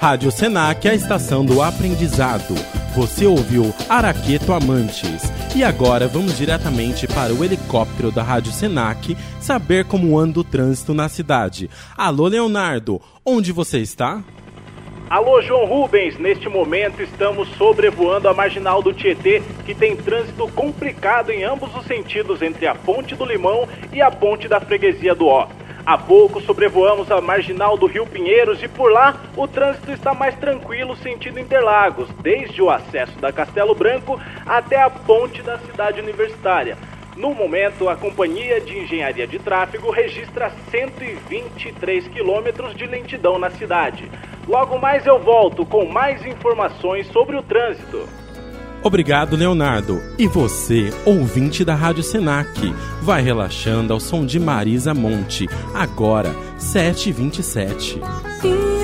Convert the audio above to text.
Rádio Senac, a estação do aprendizado. Você ouviu Araqueto Amantes. E agora vamos diretamente para o helicóptero da Rádio Senac saber como anda o trânsito na cidade. Alô, Leonardo, onde você está? Alô, João Rubens. Neste momento estamos sobrevoando a marginal do Tietê, que tem trânsito complicado em ambos os sentidos entre a Ponte do Limão e a Ponte da Freguesia do Ó. Há pouco sobrevoamos a marginal do Rio Pinheiros e por lá o trânsito está mais tranquilo sentido Interlagos, desde o acesso da Castelo Branco até a ponte da cidade universitária. No momento, a Companhia de Engenharia de Tráfego registra 123 quilômetros de lentidão na cidade. Logo mais eu volto com mais informações sobre o trânsito. Obrigado, Leonardo. E você, ouvinte da Rádio Senac, vai relaxando ao som de Marisa Monte, agora, 7h27. Ainda lembro que passou